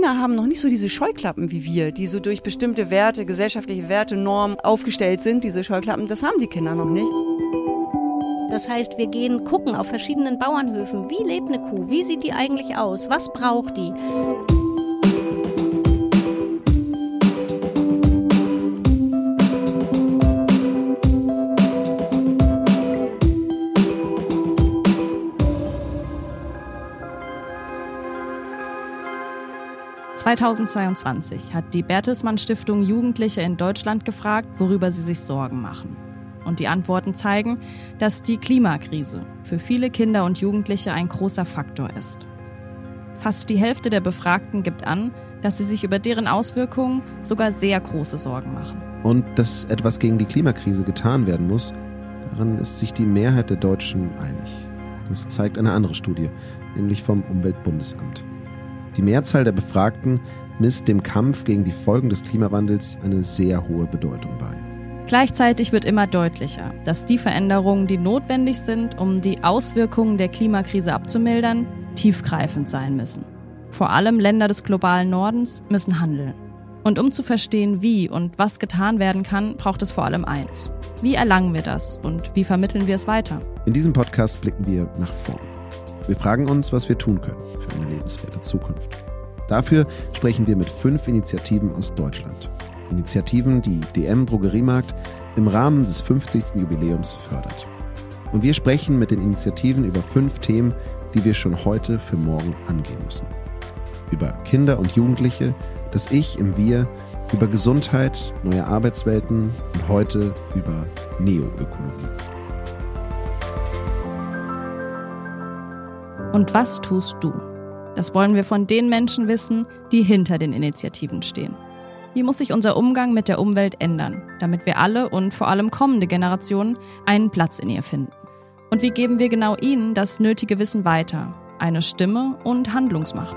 Kinder haben noch nicht so diese Scheuklappen wie wir, die so durch bestimmte Werte, gesellschaftliche Werte, Normen aufgestellt sind. Diese Scheuklappen, das haben die Kinder noch nicht. Das heißt, wir gehen gucken auf verschiedenen Bauernhöfen, wie lebt eine Kuh, wie sieht die eigentlich aus, was braucht die. 2022 hat die Bertelsmann Stiftung Jugendliche in Deutschland gefragt, worüber sie sich Sorgen machen. Und die Antworten zeigen, dass die Klimakrise für viele Kinder und Jugendliche ein großer Faktor ist. Fast die Hälfte der Befragten gibt an, dass sie sich über deren Auswirkungen sogar sehr große Sorgen machen. Und dass etwas gegen die Klimakrise getan werden muss, daran ist sich die Mehrheit der Deutschen einig. Das zeigt eine andere Studie, nämlich vom Umweltbundesamt. Die Mehrzahl der Befragten misst dem Kampf gegen die Folgen des Klimawandels eine sehr hohe Bedeutung bei. Gleichzeitig wird immer deutlicher, dass die Veränderungen, die notwendig sind, um die Auswirkungen der Klimakrise abzumildern, tiefgreifend sein müssen. Vor allem Länder des globalen Nordens müssen handeln. Und um zu verstehen, wie und was getan werden kann, braucht es vor allem eins. Wie erlangen wir das und wie vermitteln wir es weiter? In diesem Podcast blicken wir nach vorn. Wir fragen uns, was wir tun können für eine lebenswerte Zukunft. Dafür sprechen wir mit fünf Initiativen aus Deutschland. Initiativen, die DM Drogeriemarkt im Rahmen des 50. Jubiläums fördert. Und wir sprechen mit den Initiativen über fünf Themen, die wir schon heute für morgen angehen müssen. Über Kinder und Jugendliche, das Ich im Wir, über Gesundheit, neue Arbeitswelten und heute über Neoökologie. Und was tust du? Das wollen wir von den Menschen wissen, die hinter den Initiativen stehen. Wie muss sich unser Umgang mit der Umwelt ändern, damit wir alle und vor allem kommende Generationen einen Platz in ihr finden? Und wie geben wir genau ihnen das nötige Wissen weiter, eine Stimme und Handlungsmacht?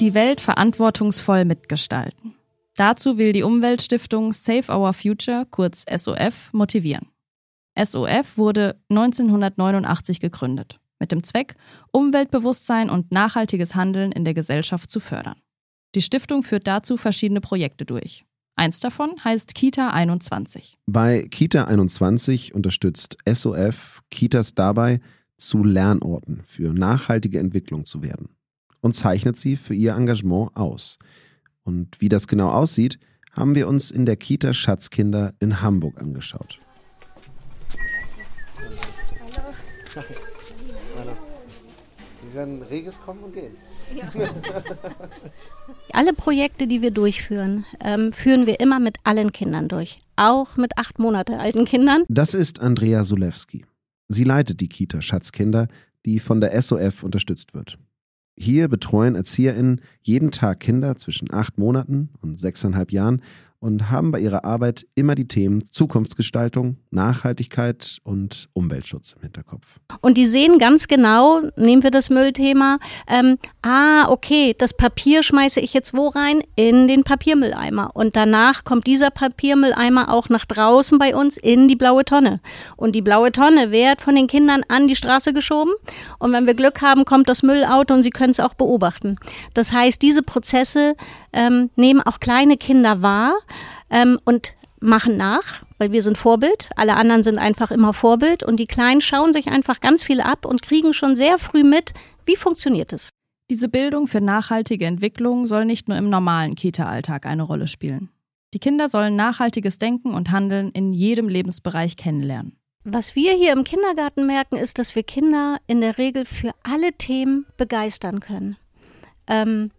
Die Welt verantwortungsvoll mitgestalten. Dazu will die Umweltstiftung Save Our Future, kurz SOF, motivieren. SOF wurde 1989 gegründet, mit dem Zweck, Umweltbewusstsein und nachhaltiges Handeln in der Gesellschaft zu fördern. Die Stiftung führt dazu verschiedene Projekte durch. Eins davon heißt Kita 21. Bei Kita 21 unterstützt SOF Kitas dabei, zu Lernorten für nachhaltige Entwicklung zu werden und zeichnet sie für ihr Engagement aus. Und wie das genau aussieht, haben wir uns in der Kita Schatzkinder in Hamburg angeschaut. Hallo. Die werden reges Kommen und Gehen. Ja. Alle Projekte, die wir durchführen, ähm, führen wir immer mit allen Kindern durch. Auch mit acht Monate alten Kindern. Das ist Andrea Sulewski. Sie leitet die Kita Schatzkinder, die von der SOF unterstützt wird. Hier betreuen ErzieherInnen jeden Tag Kinder zwischen acht Monaten und sechseinhalb Jahren und haben bei ihrer Arbeit immer die Themen Zukunftsgestaltung, Nachhaltigkeit und Umweltschutz im Hinterkopf. Und die sehen ganz genau, nehmen wir das Müllthema, ähm, ah, okay, das Papier schmeiße ich jetzt wo rein? In den Papiermülleimer. Und danach kommt dieser Papiermülleimer auch nach draußen bei uns in die blaue Tonne. Und die blaue Tonne wird von den Kindern an die Straße geschoben. Und wenn wir Glück haben, kommt das Müllauto und sie können es auch beobachten. Das heißt, diese Prozesse ähm, nehmen auch kleine Kinder wahr ähm, und machen nach, weil wir sind Vorbild. Alle anderen sind einfach immer Vorbild und die Kleinen schauen sich einfach ganz viel ab und kriegen schon sehr früh mit, wie funktioniert es. Diese Bildung für nachhaltige Entwicklung soll nicht nur im normalen Kita-Alltag eine Rolle spielen. Die Kinder sollen nachhaltiges Denken und Handeln in jedem Lebensbereich kennenlernen. Was wir hier im Kindergarten merken, ist, dass wir Kinder in der Regel für alle Themen begeistern können. Ähm,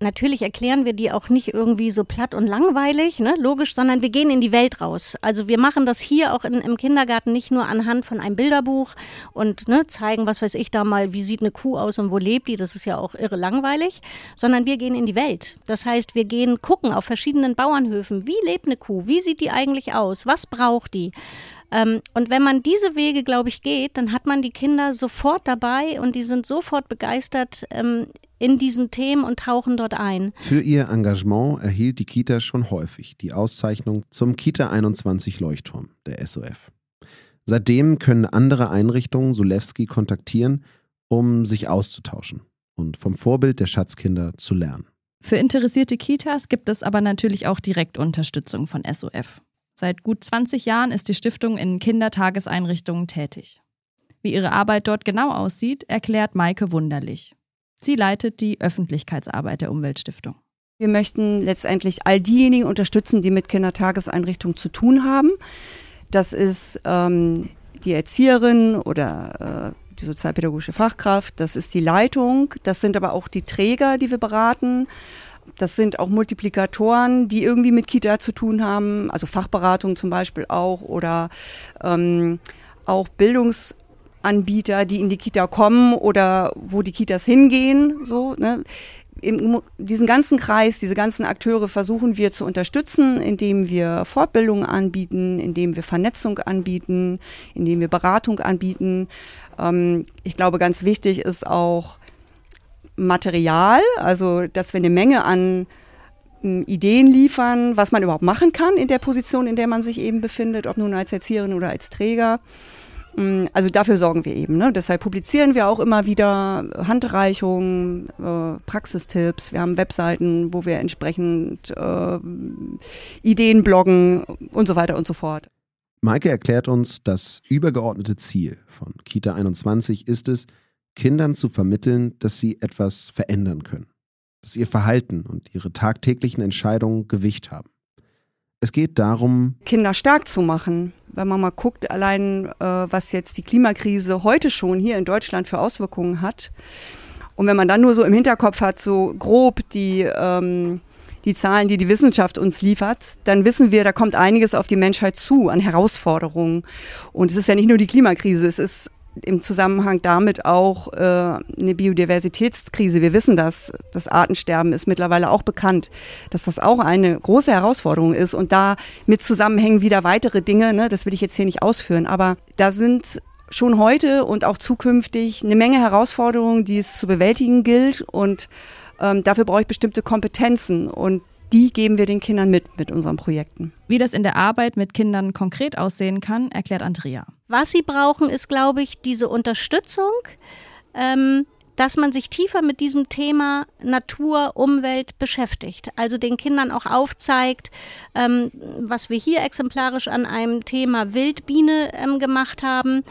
natürlich erklären wir die auch nicht irgendwie so platt und langweilig, ne, logisch, sondern wir gehen in die Welt raus. Also wir machen das hier auch in, im Kindergarten nicht nur anhand von einem Bilderbuch und ne, zeigen, was weiß ich da mal, wie sieht eine Kuh aus und wo lebt die, das ist ja auch irre langweilig, sondern wir gehen in die Welt. Das heißt, wir gehen gucken auf verschiedenen Bauernhöfen, wie lebt eine Kuh, wie sieht die eigentlich aus, was braucht die. Ähm, und wenn man diese Wege, glaube ich, geht, dann hat man die Kinder sofort dabei und die sind sofort begeistert ähm, in diesen Themen und tauchen dort ein. Für ihr Engagement erhielt die Kita schon häufig die Auszeichnung zum Kita 21 Leuchtturm der SOF. Seitdem können andere Einrichtungen Sulewski kontaktieren, um sich auszutauschen und vom Vorbild der Schatzkinder zu lernen. Für interessierte Kitas gibt es aber natürlich auch Direktunterstützung von SOF. Seit gut 20 Jahren ist die Stiftung in Kindertageseinrichtungen tätig. Wie ihre Arbeit dort genau aussieht, erklärt Maike Wunderlich. Sie leitet die Öffentlichkeitsarbeit der Umweltstiftung. Wir möchten letztendlich all diejenigen unterstützen, die mit Kindertageseinrichtungen zu tun haben. Das ist ähm, die Erzieherin oder äh, die sozialpädagogische Fachkraft, das ist die Leitung, das sind aber auch die Träger, die wir beraten. Das sind auch Multiplikatoren, die irgendwie mit Kita zu tun haben, also Fachberatung zum Beispiel auch oder ähm, auch Bildungsanbieter, die in die Kita kommen oder wo die Kitas hingehen. So, ne? in diesen ganzen Kreis, diese ganzen Akteure versuchen wir zu unterstützen, indem wir Fortbildungen anbieten, indem wir Vernetzung anbieten, indem wir Beratung anbieten. Ähm, ich glaube, ganz wichtig ist auch Material, also dass wir eine Menge an hm, Ideen liefern, was man überhaupt machen kann in der Position, in der man sich eben befindet, ob nun als Erzieherin oder als Träger. Mm, also dafür sorgen wir eben. Ne? Deshalb publizieren wir auch immer wieder Handreichungen, äh, Praxistipps. Wir haben Webseiten, wo wir entsprechend äh, Ideen bloggen und so weiter und so fort. Maike erklärt uns, das übergeordnete Ziel von Kita 21 ist es, Kindern zu vermitteln, dass sie etwas verändern können, dass ihr Verhalten und ihre tagtäglichen Entscheidungen Gewicht haben. Es geht darum, Kinder stark zu machen. Wenn man mal guckt, allein äh, was jetzt die Klimakrise heute schon hier in Deutschland für Auswirkungen hat. Und wenn man dann nur so im Hinterkopf hat, so grob die, ähm, die Zahlen, die die Wissenschaft uns liefert, dann wissen wir, da kommt einiges auf die Menschheit zu an Herausforderungen. Und es ist ja nicht nur die Klimakrise, es ist im Zusammenhang damit auch äh, eine Biodiversitätskrise. Wir wissen das, das Artensterben ist mittlerweile auch bekannt, dass das auch eine große Herausforderung ist und da mit zusammenhängen wieder weitere Dinge, ne, das will ich jetzt hier nicht ausführen, aber da sind schon heute und auch zukünftig eine Menge Herausforderungen, die es zu bewältigen gilt und ähm, dafür brauche ich bestimmte Kompetenzen und die geben wir den Kindern mit mit unseren Projekten. Wie das in der Arbeit mit Kindern konkret aussehen kann, erklärt Andrea. Was sie brauchen, ist, glaube ich, diese Unterstützung. Ähm, dass man sich tiefer mit diesem Thema Natur, Umwelt beschäftigt. Also den Kindern auch aufzeigt, ähm, was wir hier exemplarisch an einem Thema Wildbiene ähm, gemacht haben.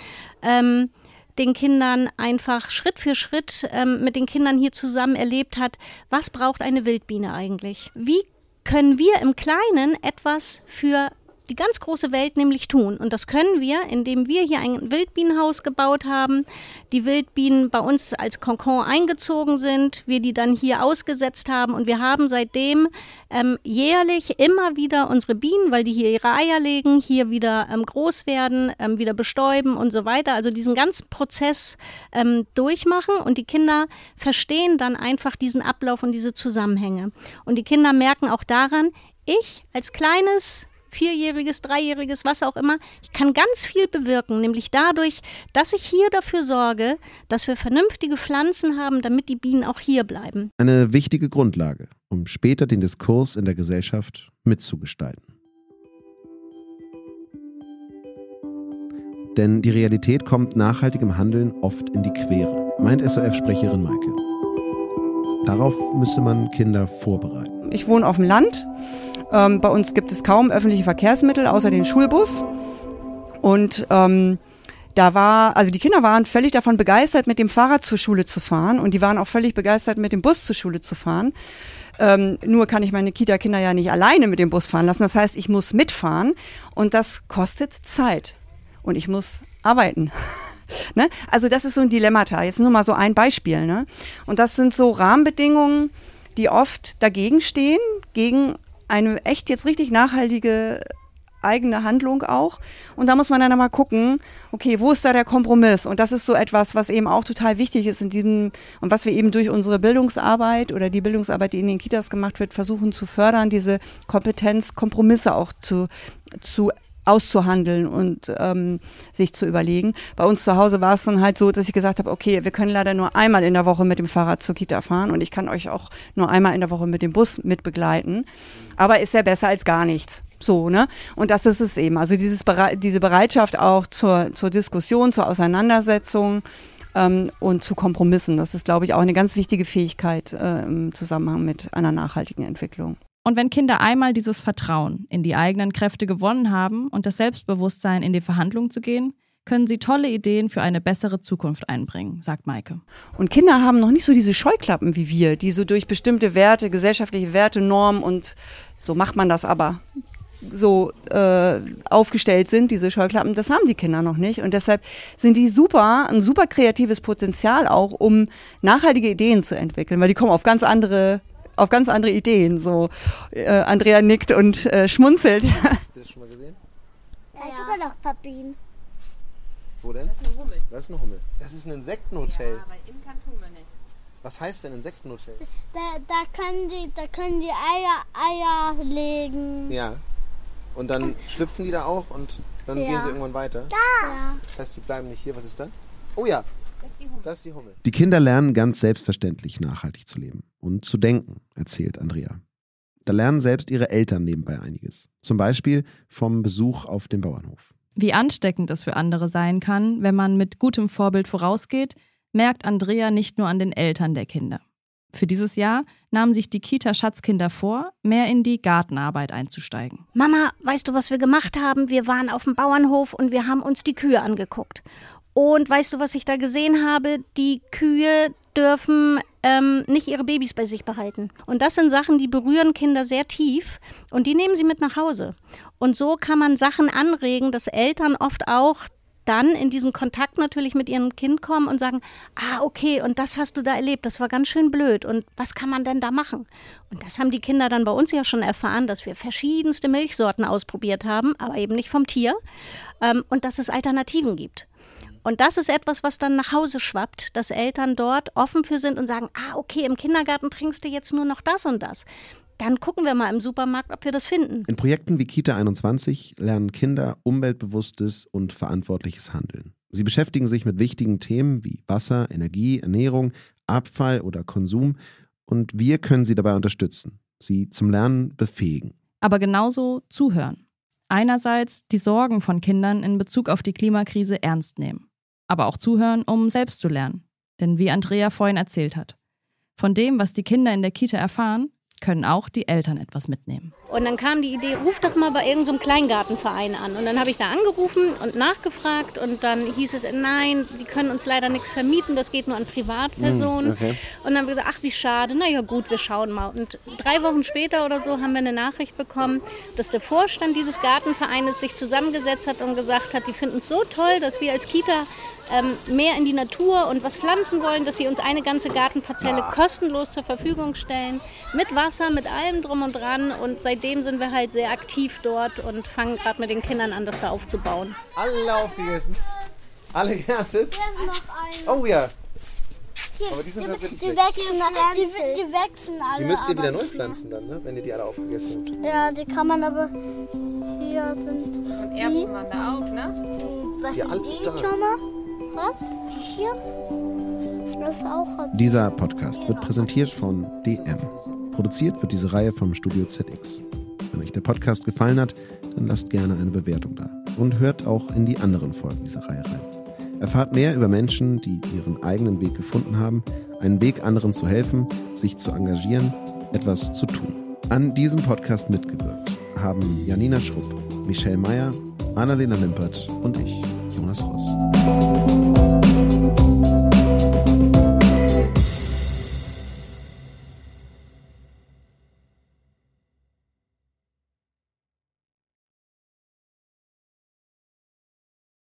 Ähm, den Kindern einfach Schritt für Schritt ähm, mit den Kindern hier zusammen erlebt hat, was braucht eine Wildbiene eigentlich? Wie können wir im Kleinen etwas für die ganz große Welt nämlich tun. Und das können wir, indem wir hier ein Wildbienenhaus gebaut haben, die Wildbienen bei uns als Konkon eingezogen sind, wir die dann hier ausgesetzt haben und wir haben seitdem ähm, jährlich immer wieder unsere Bienen, weil die hier ihre Eier legen, hier wieder ähm, groß werden, ähm, wieder bestäuben und so weiter. Also diesen ganzen Prozess ähm, durchmachen und die Kinder verstehen dann einfach diesen Ablauf und diese Zusammenhänge. Und die Kinder merken auch daran, ich als kleines vierjähriges, dreijähriges, was auch immer. Ich kann ganz viel bewirken, nämlich dadurch, dass ich hier dafür sorge, dass wir vernünftige Pflanzen haben, damit die Bienen auch hier bleiben. Eine wichtige Grundlage, um später den Diskurs in der Gesellschaft mitzugestalten. Denn die Realität kommt nachhaltigem Handeln oft in die Quere, meint SOF-Sprecherin Maike. Darauf müsse man Kinder vorbereiten. Ich wohne auf dem Land ähm, bei uns gibt es kaum öffentliche Verkehrsmittel außer den Schulbus. Und ähm, da war, also die Kinder waren völlig davon begeistert, mit dem Fahrrad zur Schule zu fahren und die waren auch völlig begeistert, mit dem Bus zur Schule zu fahren. Ähm, nur kann ich meine Kita-Kinder ja nicht alleine mit dem Bus fahren lassen. Das heißt, ich muss mitfahren und das kostet Zeit und ich muss arbeiten. ne? Also das ist so ein Dilemmata. Jetzt nur mal so ein Beispiel. Ne? Und das sind so Rahmenbedingungen, die oft dagegen stehen, gegen eine echt jetzt richtig nachhaltige eigene Handlung auch. Und da muss man dann mal gucken, okay, wo ist da der Kompromiss? Und das ist so etwas, was eben auch total wichtig ist in diesem und was wir eben durch unsere Bildungsarbeit oder die Bildungsarbeit, die in den Kitas gemacht wird, versuchen zu fördern, diese Kompetenz, Kompromisse auch zu, zu auszuhandeln und ähm, sich zu überlegen. Bei uns zu Hause war es dann halt so, dass ich gesagt habe, okay, wir können leider nur einmal in der Woche mit dem Fahrrad zur Kita fahren und ich kann euch auch nur einmal in der Woche mit dem Bus mitbegleiten. Aber ist ja besser als gar nichts. So, ne? Und das ist es eben. Also dieses Bere diese Bereitschaft auch zur, zur Diskussion, zur Auseinandersetzung ähm, und zu Kompromissen. Das ist, glaube ich, auch eine ganz wichtige Fähigkeit äh, im Zusammenhang mit einer nachhaltigen Entwicklung. Und wenn Kinder einmal dieses Vertrauen in die eigenen Kräfte gewonnen haben und das Selbstbewusstsein, in die Verhandlungen zu gehen, können sie tolle Ideen für eine bessere Zukunft einbringen, sagt Maike. Und Kinder haben noch nicht so diese Scheuklappen wie wir, die so durch bestimmte Werte, gesellschaftliche Werte, Normen und so macht man das aber so äh, aufgestellt sind, diese Scheuklappen, das haben die Kinder noch nicht. Und deshalb sind die super, ein super kreatives Potenzial auch, um nachhaltige Ideen zu entwickeln, weil die kommen auf ganz andere, auf ganz andere Ideen. So äh, Andrea nickt und äh, schmunzelt. Hast du das schon mal gesehen? Ja. hat sogar noch Papien. Wo denn? Das ist eine Hummel. Das ist eine Hummel. Das ist ein Insektenhotel. Ja, aber tun wir nicht. Was heißt denn Insektenhotel? Da, da, können die, da können die Eier, Eier legen. Ja. Und dann schlüpfen die da auch und dann Ja. gehen sie irgendwann weiter. Ja. Das heißt, die bleiben nicht hier. Was ist da? Oh ja. Das ist die Hummel. Die Kinder lernen ganz selbstverständlich nachhaltig zu leben und zu denken, erzählt Andrea. Da lernen selbst ihre Eltern nebenbei einiges. Zum Beispiel vom Besuch auf dem Bauernhof. Wie ansteckend es für andere sein kann, wenn man mit gutem Vorbild vorausgeht, merkt Andrea nicht nur an den Eltern der Kinder. Für dieses Jahr nahmen sich die Kita-Schatzkinder vor, mehr in die Gartenarbeit einzusteigen. Mama, weißt du, was wir gemacht haben? Wir waren auf dem Bauernhof und wir haben uns die Kühe angeguckt. Und weißt du, was ich da gesehen habe? Die Kühe dürfen ähm, nicht ihre Babys bei sich behalten. Und das sind Sachen, die berühren Kinder sehr tief und die nehmen sie mit nach Hause. Und so kann man Sachen anregen, dass Eltern oft auch dann in diesen Kontakt natürlich mit ihrem Kind kommen und sagen, ah, okay, und das hast du da erlebt, das war ganz schön blöd und was kann man denn da machen? Und das haben die Kinder dann bei uns ja schon erfahren, dass wir verschiedenste Milchsorten ausprobiert haben, aber eben nicht vom Tier ähm, und dass es Alternativen gibt. Und das ist etwas, was dann nach Hause schwappt, dass Eltern dort offen für sind und sagen, ah, okay, im Kindergarten trinkst du jetzt nur noch das und das. Dann gucken wir mal im Supermarkt, ob wir das finden. In Projekten wie Kita 21 lernen Kinder umweltbewusstes und verantwortliches Handeln. Sie beschäftigen sich mit wichtigen Themen wie Wasser, Energie, Ernährung, Abfall oder Konsum und wir können sie dabei unterstützen, sie zum Lernen befähigen. Aber genauso zuhören. Einerseits die Sorgen von Kindern in Bezug auf die Klimakrise ernst nehmen. Aber auch zuhören, um selbst zu lernen. Denn wie Andrea vorhin erzählt hat, von dem, was die Kinder in der Kita erfahren, können auch die Eltern etwas mitnehmen. Und dann kam die Idee, ruf doch mal bei irgendeinem Kleingartenverein an. Und dann habe ich da angerufen und nachgefragt und dann hieß es, nein, die können uns leider nichts vermieten, das geht nur an Privatpersonen. okay. Und dann haben wir gesagt, ach wie schade, naja gut, wir schauen mal. Und drei Wochen später oder so haben wir eine Nachricht bekommen, dass der Vorstand dieses Gartenvereines sich zusammengesetzt hat und gesagt hat, die finden es so toll, dass wir als Kita ähm, mehr in die Natur und was pflanzen wollen, dass sie uns eine ganze Gartenparzelle kostenlos zur Verfügung stellen. Mit Wasser, mit allem drum und dran. Und seitdem sind wir halt sehr aktiv dort und fangen gerade mit den Kindern an, das da aufzubauen. Alle aufgegessen. Alle geerntet. Hier ist noch ein. Oh ja. Hier, Aber die sind tatsächlich die, weg. wachsen, die, die wachsen alle. Die müsst ihr wieder neu pflanzen dann, ne? wenn ihr die alle aufgegessen habt. Ja, die kann man aber. Hier sind. Und Erbsen waren da auch, ne? Was Ja, sind alles die da. Was? Die hier? Das ist auch. Dieser Podcast wird präsentiert von DM. Produziert wird diese Reihe vom Studio ZX. Wenn euch der Podcast gefallen hat, dann lasst gerne eine Bewertung da. Und hört auch in die anderen Folgen dieser Reihe rein. Erfahrt mehr über Menschen, die ihren eigenen Weg gefunden haben, einen Weg anderen zu helfen, sich zu engagieren, etwas zu tun. An diesem Podcast mitgewirkt haben Janina Schrupp, Michelle Meyer, Annalena Limpert und ich, Jonas Ross.